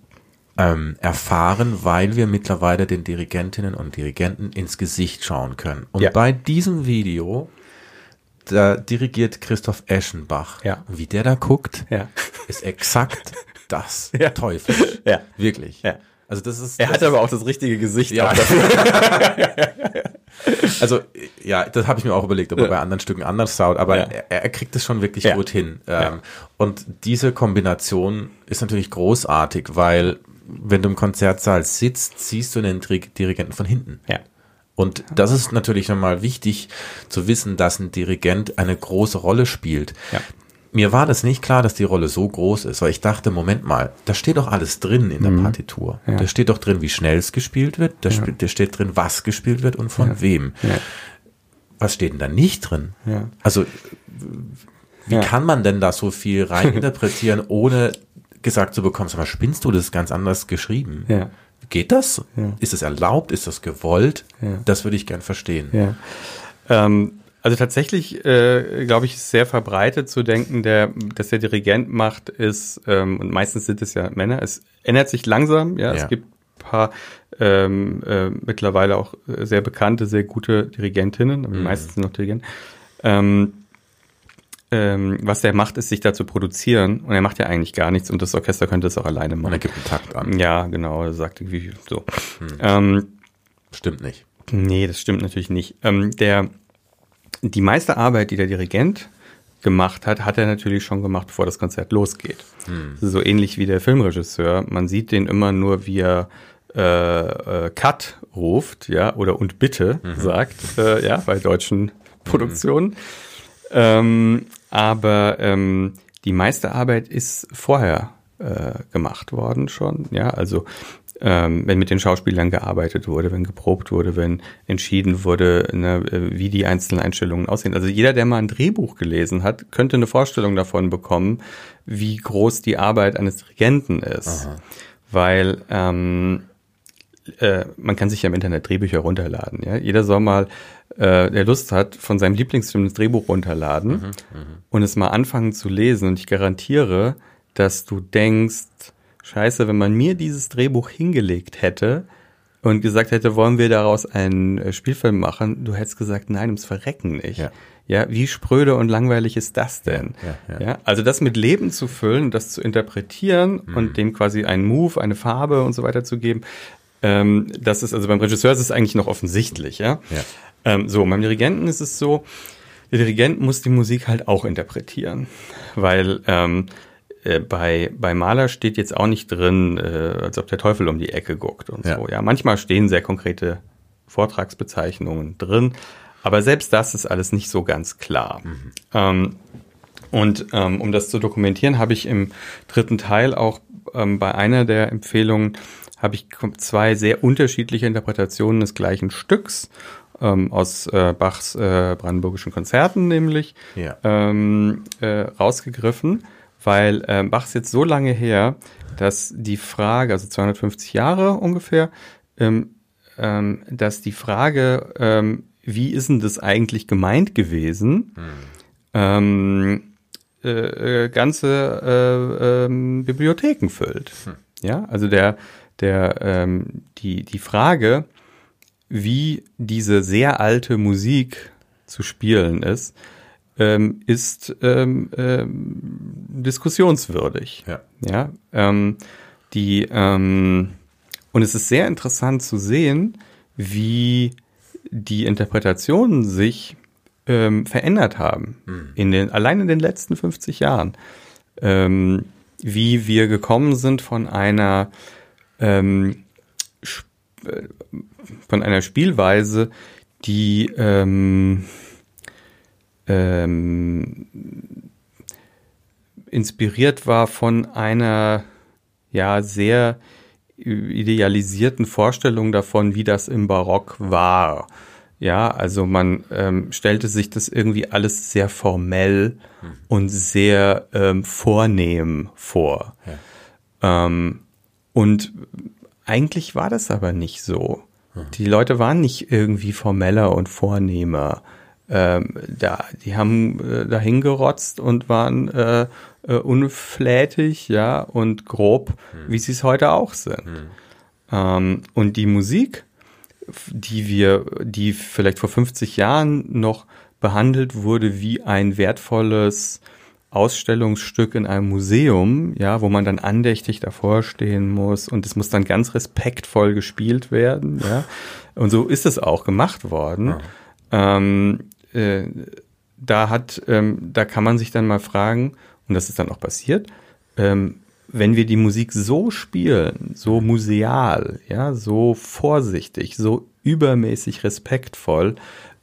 ähm, erfahren, weil wir mittlerweile den Dirigentinnen und Dirigenten ins Gesicht schauen können. Und Ja. bei diesem Video, da dirigiert Christoph Eschenbach. Ja. Wie der da guckt, Ja. ist exakt <laughs> das Ja. Teufel. Ja. Wirklich. Ja. Also das ist. Er das hat aber auch das richtige Gesicht. ja. <laughs> also ja, das habe ich mir auch überlegt, ob er Ja. bei anderen Stücken anders schaut, aber Ja. er, er kriegt es schon wirklich Ja. gut hin. Ähm. Und diese Kombination ist natürlich großartig, weil wenn du im Konzertsaal sitzt, siehst du den Dir- Dirigenten von hinten. ja. Und das ist natürlich nochmal wichtig zu wissen, dass ein Dirigent eine große Rolle spielt. Ja. Mir war das nicht klar, dass die Rolle so groß ist, weil ich dachte, Moment mal, da steht doch alles drin in der Partitur. Mhm. Ja. Da steht doch drin, wie schnell es gespielt wird, da, sp- da steht drin, was gespielt wird und von wem. Ja. Was steht denn da nicht drin? Ja. Also, wie Ja. kann man denn da so viel reininterpretieren, <laughs> ohne gesagt zu bekommen, sag mal, spinnst du das ist ganz anders geschrieben? Ja. Geht das? Ja. Ist es erlaubt? Ist das gewollt? Ja. Das würde ich gern verstehen. Ja. Ähm, also tatsächlich, äh, glaube ich, ist sehr verbreitet zu denken, der, dass der Dirigent macht, ist, ähm, und meistens sind es ja Männer, es ändert sich langsam, ja, Ja. es gibt ein paar ähm, äh, mittlerweile auch äh, sehr bekannte, sehr gute Dirigentinnen, aber die meisten sind noch Dirigenten. Ähm, ähm, was er macht, ist sich da zu produzieren und er macht ja eigentlich gar nichts und das Orchester könnte es auch alleine Und machen. er gibt einen Takt an. Ja, genau, er sagt irgendwie so. Ähm, Stimmt nicht. Nee, das stimmt natürlich nicht. Ähm, der, die meiste Arbeit, die der Dirigent gemacht hat, hat er natürlich schon gemacht, bevor das Konzert losgeht. Ist so ähnlich wie der Filmregisseur. Man sieht den immer nur, wie er äh, äh, Cut ruft, ja, oder und bitte sagt, äh, ja, bei deutschen Produktionen. Ähm, aber ähm, die meiste Arbeit ist vorher äh, gemacht worden schon, ja, also ähm, wenn mit den Schauspielern gearbeitet wurde, wenn geprobt wurde, wenn entschieden wurde, ne, äh, wie die einzelnen Einstellungen aussehen. Also jeder, der mal ein Drehbuch gelesen hat, könnte eine Vorstellung davon bekommen, wie groß die Arbeit eines Dirigenten ist. Weil ähm, äh, man kann sich ja im Internet Drehbücher runterladen. Ja? Jeder soll mal, äh, der Lust hat, von seinem Lieblingsfilm das Drehbuch runterladen mhm, und es mal anfangen zu lesen. Und ich garantiere, dass du denkst, scheiße, wenn man mir dieses Drehbuch hingelegt hätte und gesagt hätte, wollen wir daraus einen äh, Spielfilm machen, du hättest gesagt, nein, ums Verrecken nicht. Ja. Ja, wie spröde und langweilig ist das denn? Ja, ja, also das mit Leben zu füllen, das zu interpretieren mhm. und dem quasi einen Move, eine Farbe und so weiter zu geben, ähm, das ist also beim Regisseur ist es eigentlich noch offensichtlich, ja. ja. Ähm, so, beim Dirigenten ist es so, der Dirigent muss die Musik halt auch interpretieren, weil ähm, äh, bei, bei Maler steht jetzt auch nicht drin, äh, als ob der Teufel um die Ecke guckt und so. Ja, manchmal stehen sehr konkrete Vortragsbezeichnungen drin, aber selbst das ist alles nicht so ganz klar. Mhm. Ähm, und ähm, um das zu dokumentieren, habe ich im dritten Teil auch ähm, bei einer der Empfehlungen habe ich zwei sehr unterschiedliche Interpretationen des gleichen Stücks ähm, aus äh, Bachs äh, brandenburgischen Konzerten nämlich ja. ähm, äh, rausgegriffen, weil äh, Bach ist jetzt so lange her, dass die Frage, also 250 Jahre ungefähr, ähm, ähm, dass die Frage, ähm, wie ist denn das eigentlich gemeint gewesen? Hm. Ähm, äh, äh, ganze äh, ähm, Bibliotheken füllt. Hm. Ja, also der, der, ähm, die, die Frage, wie diese sehr alte Musik zu spielen ist, ähm, ist ähm, ähm, diskussionswürdig. Ja. ja ähm, die, ähm, und es ist sehr interessant zu sehen, wie die Interpretationen sich ähm, verändert haben. Mhm. In den, allein in den letzten 50 Jahren. Ähm, wie wir gekommen sind von einer ähm, äh, von einer Spielweise, die ähm, ähm, inspiriert war von einer ja sehr idealisierten Vorstellung davon, wie das im Barock war. Ja, also man ähm, stellte sich das irgendwie alles sehr formell hm. und sehr ähm, vornehm vor. Ja. Ähm, und eigentlich war das aber nicht so. Hm. Die Leute waren nicht irgendwie formeller und vornehmer. Ähm, da, die haben äh, dahin gerotzt und waren äh, äh, unflätig, ja, und grob, hm. wie sie es heute auch sind. Hm. Ähm, und die Musik, die wir, die vielleicht vor 50 Jahren noch behandelt wurde wie ein wertvolles Ausstellungsstück in einem Museum, ja, wo man dann andächtig davor stehen muss und es muss dann ganz respektvoll gespielt werden, ja. Und so ist es auch gemacht worden. Ja. Ähm, äh, da hat, ähm, da kann man sich dann mal fragen, und das ist dann auch passiert, ähm, wenn wir die Musik so spielen, so museal, ja, so vorsichtig, so übermäßig respektvoll,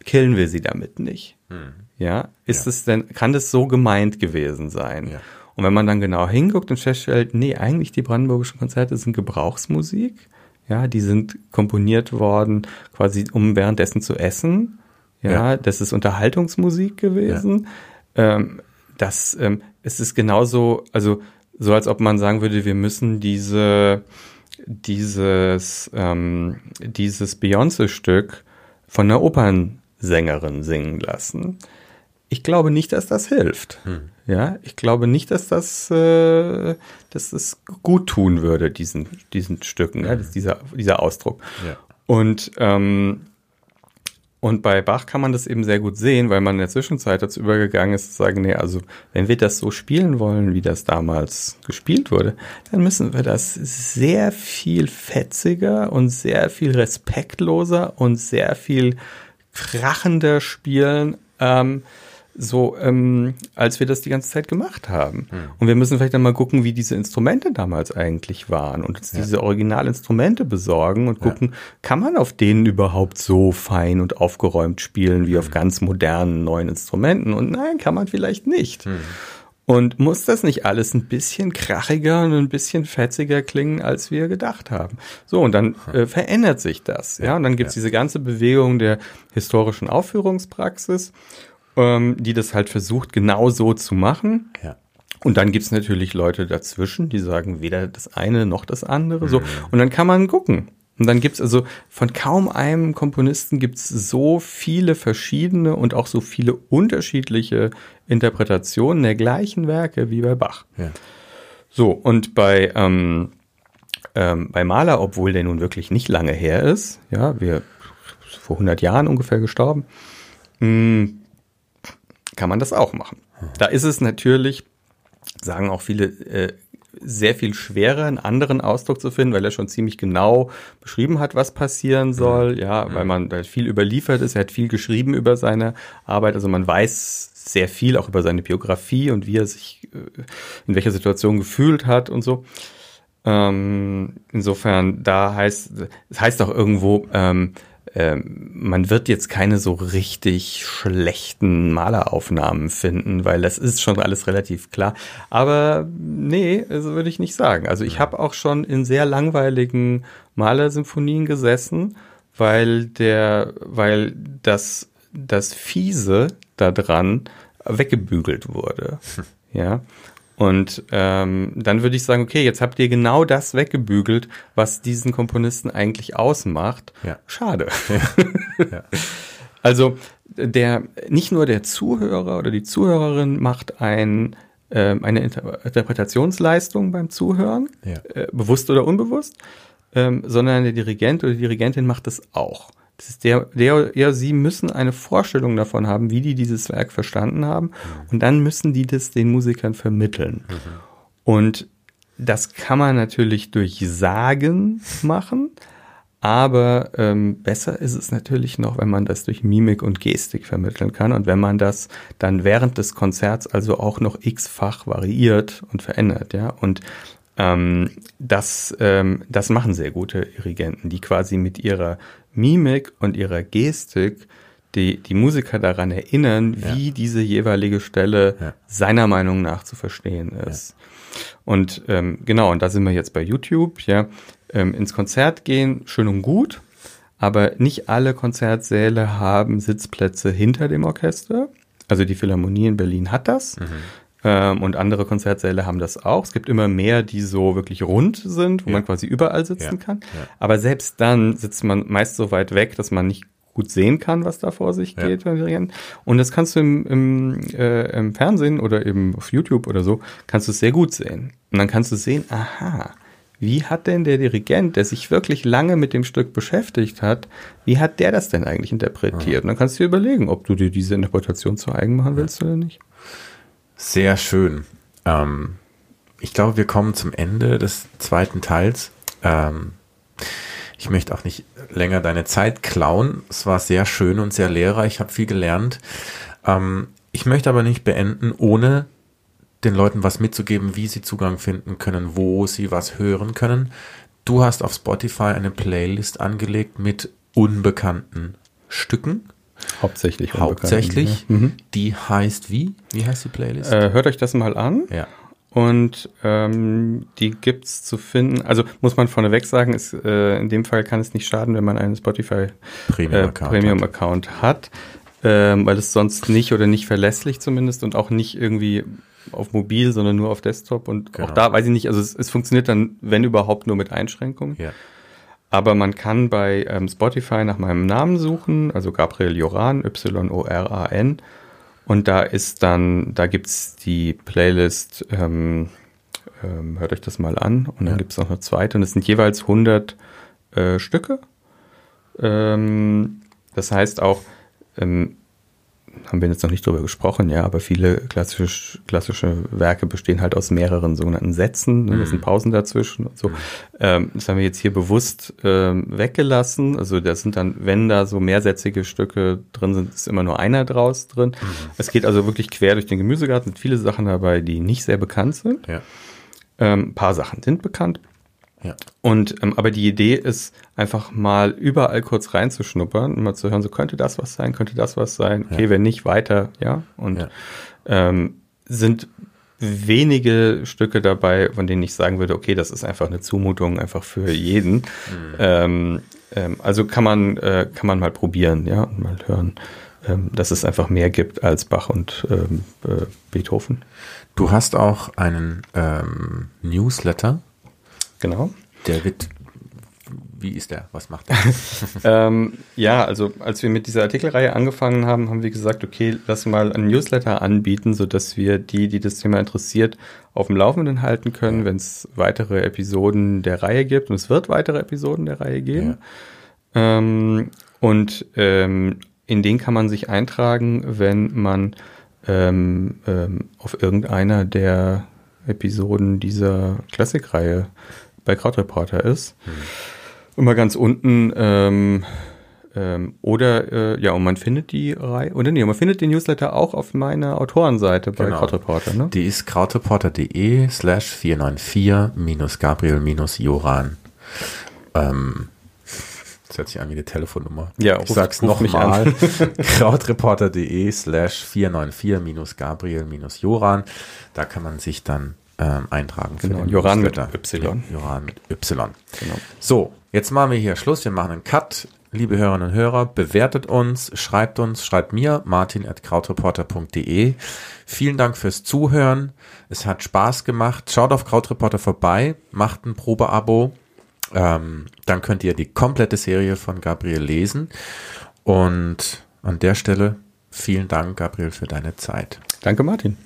killen wir sie damit nicht. Hm. Ja, ist ja. es denn, kann das so gemeint gewesen sein? Ja. Und wenn man dann genau hinguckt und feststellt, nee, eigentlich die brandenburgischen Konzerte sind Gebrauchsmusik, ja, die sind komponiert worden, quasi um währenddessen zu essen. Ja, ja. das ist Unterhaltungsmusik gewesen. Ja. Ähm, das, ähm, es ist genauso, also so als ob man sagen würde, wir müssen diese, dieses, ähm, dieses Beyoncé-Stück von einer Opernsängerin singen lassen. Ich glaube nicht, dass das hilft. Hm. Ja, ich glaube nicht, dass das, äh, dass das gut tun würde, diesen, diesen Stücken, hm. ja, dieser, dieser Ausdruck. Ja. Und ähm, und bei Bach kann man das eben sehr gut sehen, weil man in der Zwischenzeit dazu übergegangen ist, zu sagen, nee, also wenn wir das so spielen wollen, wie das damals gespielt wurde, dann müssen wir das sehr viel fetziger und sehr viel respektloser und sehr viel krachender spielen, ähm, so ähm, als wir das die ganze Zeit gemacht haben. Hm. Und wir müssen vielleicht dann mal gucken, wie diese Instrumente damals eigentlich waren und uns ja. diese Originalinstrumente besorgen und gucken, ja. kann man auf denen überhaupt so fein und aufgeräumt spielen wie hm. auf ganz modernen neuen Instrumenten? Und nein, kann man vielleicht nicht. Hm. Und muss das nicht alles ein bisschen krachiger und ein bisschen fetziger klingen, als wir gedacht haben? So, und dann hm. äh, verändert sich das. Ja, und dann gibt's ja. diese ganze Bewegung der historischen Aufführungspraxis ähm, die das halt versucht, genau so zu machen. Ja. Und dann gibt's natürlich Leute dazwischen, die sagen weder das eine noch das andere. So. Mhm. Und dann kann man gucken. Und dann gibt's also von kaum einem Komponisten gibt's so viele verschiedene und auch so viele unterschiedliche Interpretationen der gleichen Werke wie bei Bach. Ja. So, und bei, ähm, ähm, bei Mahler, obwohl der nun wirklich nicht lange her ist, ja, wir vor 100 Jahren ungefähr gestorben, mh, kann man das auch machen. Da ist es natürlich, sagen auch viele, äh, sehr viel schwerer, einen anderen Ausdruck zu finden, weil er schon ziemlich genau beschrieben hat, was passieren soll, ja, weil man da viel überliefert ist, er hat viel geschrieben über seine Arbeit, also man weiß sehr viel auch über seine Biografie und wie er sich äh, in welcher Situation gefühlt hat und so. Ähm, insofern, da heißt, es heißt auch irgendwo, ähm, ähm, man wird jetzt keine so richtig schlechten Maleraufnahmen finden, weil das ist schon alles relativ klar. Aber nee, so also würde ich nicht sagen. Also ich habe auch schon in sehr langweiligen Malersymphonien gesessen, weil der, weil das, das Fiese da dran weggebügelt wurde. <laughs> Ja. Und ähm, dann würde ich sagen, okay, jetzt habt ihr genau das weggebügelt, was diesen Komponisten eigentlich ausmacht. Ja. Schade. Ja. <laughs> Ja. also der nicht nur der Zuhörer oder die Zuhörerin macht ein äh, eine Interpretationsleistung beim Zuhören, ja. äh, bewusst oder unbewusst, ähm, sondern der Dirigent oder die Dirigentin macht das auch. Das ist der, der, ja, sie müssen eine Vorstellung davon haben, wie die dieses Werk verstanden haben. Mhm. Und dann müssen die das den Musikern vermitteln. Mhm. Und das kann man natürlich durch Sagen machen. Aber ähm, besser ist es natürlich noch, wenn man das durch Mimik und Gestik vermitteln kann und wenn man das dann während des Konzerts also auch noch x-fach variiert und verändert, ja. Und ähm, das, ähm, das machen sehr gute Dirigenten, die quasi mit ihrer Mimik und ihrer Gestik die, die Musiker daran erinnern, wie ja. diese jeweilige Stelle ja. seiner Meinung nach zu verstehen ist. Ja. Und ähm, genau, und da sind wir jetzt bei YouTube, ja. Ähm, ins Konzert gehen, schön und gut, aber nicht alle Konzertsäle haben Sitzplätze hinter dem Orchester. Also die Philharmonie in Berlin hat das. Mhm. Ähm, und andere Konzertsäle haben das auch. Es gibt immer mehr, die so wirklich rund sind, wo ja. man quasi überall sitzen ja. kann. Ja. Aber selbst dann sitzt man meist so weit weg, dass man nicht gut sehen kann, was da vor sich geht. Und das kannst du im, im, äh, im Fernsehen oder eben auf YouTube oder so, kannst du es sehr gut sehen. Und dann kannst du sehen, aha, wie hat denn der Dirigent, der sich wirklich lange mit dem Stück beschäftigt hat, wie hat der das denn eigentlich interpretiert? Und dann kannst du dir überlegen, ob du dir diese Interpretation zu eigen machen willst oder nicht. Sehr schön. Ähm, ich glaube, wir kommen zum Ende des zweiten Teils. Ähm, ich möchte auch nicht länger deine Zeit klauen. Es war sehr schön und sehr lehrreich. Ich habe viel gelernt. Ähm, ich möchte aber nicht beenden, ohne den Leuten was mitzugeben, wie sie Zugang finden können, wo sie was hören können. Du hast auf Spotify eine Playlist angelegt mit unbekannten Stücken. Hauptsächlich. Hauptsächlich. Mhm. Die heißt wie? Wie heißt die Playlist? Äh, hört euch das mal an. Ja. Und ähm, die gibt's zu finden. Also muss man vorneweg sagen, ist, äh, in dem Fall kann es nicht schaden, wenn man einen Spotify Premium-Account äh, Premium hat, hat ähm, weil es sonst nicht oder nicht verlässlich zumindest und auch nicht irgendwie auf mobil, sondern nur auf Desktop. Und genau. auch da weiß ich nicht, also es, es funktioniert dann, wenn überhaupt, nur mit Einschränkungen. Ja. Aber man kann bei ähm, Spotify nach meinem Namen suchen, also Gabriel Joran, Y-O-R-A-N. Und da ist dann, da gibt's die Playlist, ähm, ähm, hört euch das mal an. Und dann ja. gibt's noch eine zweite. Und es sind jeweils 100 äh, Stücke. Ähm, das heißt auch, ähm, haben wir jetzt noch nicht drüber gesprochen, ja, aber viele klassische, klassische Werke bestehen halt aus mehreren sogenannten Sätzen, ne, das sind mhm. Pausen dazwischen und so. Mhm. Ähm, das haben wir jetzt hier bewusst ähm, weggelassen. Also das sind dann, wenn da so mehrsätzige Stücke drin sind, ist immer nur einer draus drin. Mhm. Es geht also wirklich quer durch den Gemüsegarten, sind viele Sachen dabei, die nicht sehr bekannt sind. Ja. Ähm, ein paar Sachen sind bekannt. Ja. Und ähm, aber die Idee ist einfach mal überall kurz reinzuschnuppern und mal zu hören, so könnte das was sein, könnte das was sein, okay, ja. wenn nicht weiter, ja. Und ja. Ähm, sind wenige Stücke dabei, von denen ich sagen würde, okay, das ist einfach eine Zumutung einfach für jeden. Mhm. Ähm, ähm, also kann man äh, kann man mal probieren, ja, und mal hören, ähm, dass es einfach mehr gibt als Bach und ähm, äh, Beethoven. Du hast auch einen ähm, Newsletter Genau. Der wird wie ist der? Was macht <laughs> er? ähm, ja, also als wir mit dieser Artikelreihe angefangen haben, haben wir gesagt, okay, lass mal ein Newsletter anbieten, sodass wir die, die das Thema interessiert, auf dem Laufenden halten können, wenn es weitere Episoden der Reihe gibt. Und es wird weitere Episoden der Reihe geben. Ja. Ähm, und ähm, in den kann man sich eintragen, wenn man ähm, ähm, auf irgendeiner der Episoden dieser Klassikreihe bei Krautreporter ist. Hm. Immer ganz unten ähm, ähm, oder äh, ja, und man findet die Reihe, oder nee, man findet den Newsletter auch auf meiner Autorenseite bei genau. Krautreporter, ne? Die ist krautreporter.de slash 494 minus Gabriel minus Joran. Ähm, das hört sich an wie eine Telefonnummer. Ja, ich sag's nochmal. <laughs> <laughs> krautreporter.de slash 494 minus Gabriel minus Joran. Da kann man sich dann ähm, eintragen. Genau, Joran mit Y. Joran mit Y. Genau. So, jetzt machen wir hier Schluss. Wir machen einen Cut. Liebe Hörerinnen und Hörer, bewertet uns, schreibt uns, schreibt mir, martin at krautreporter.de. Vielen Dank fürs Zuhören. Es hat Spaß gemacht. Schaut auf Krautreporter vorbei, macht ein Probeabo. Ähm, dann könnt ihr die komplette Serie von Gabriel lesen. Und an der Stelle vielen Dank, Gabriel, für deine Zeit. Danke, Martin.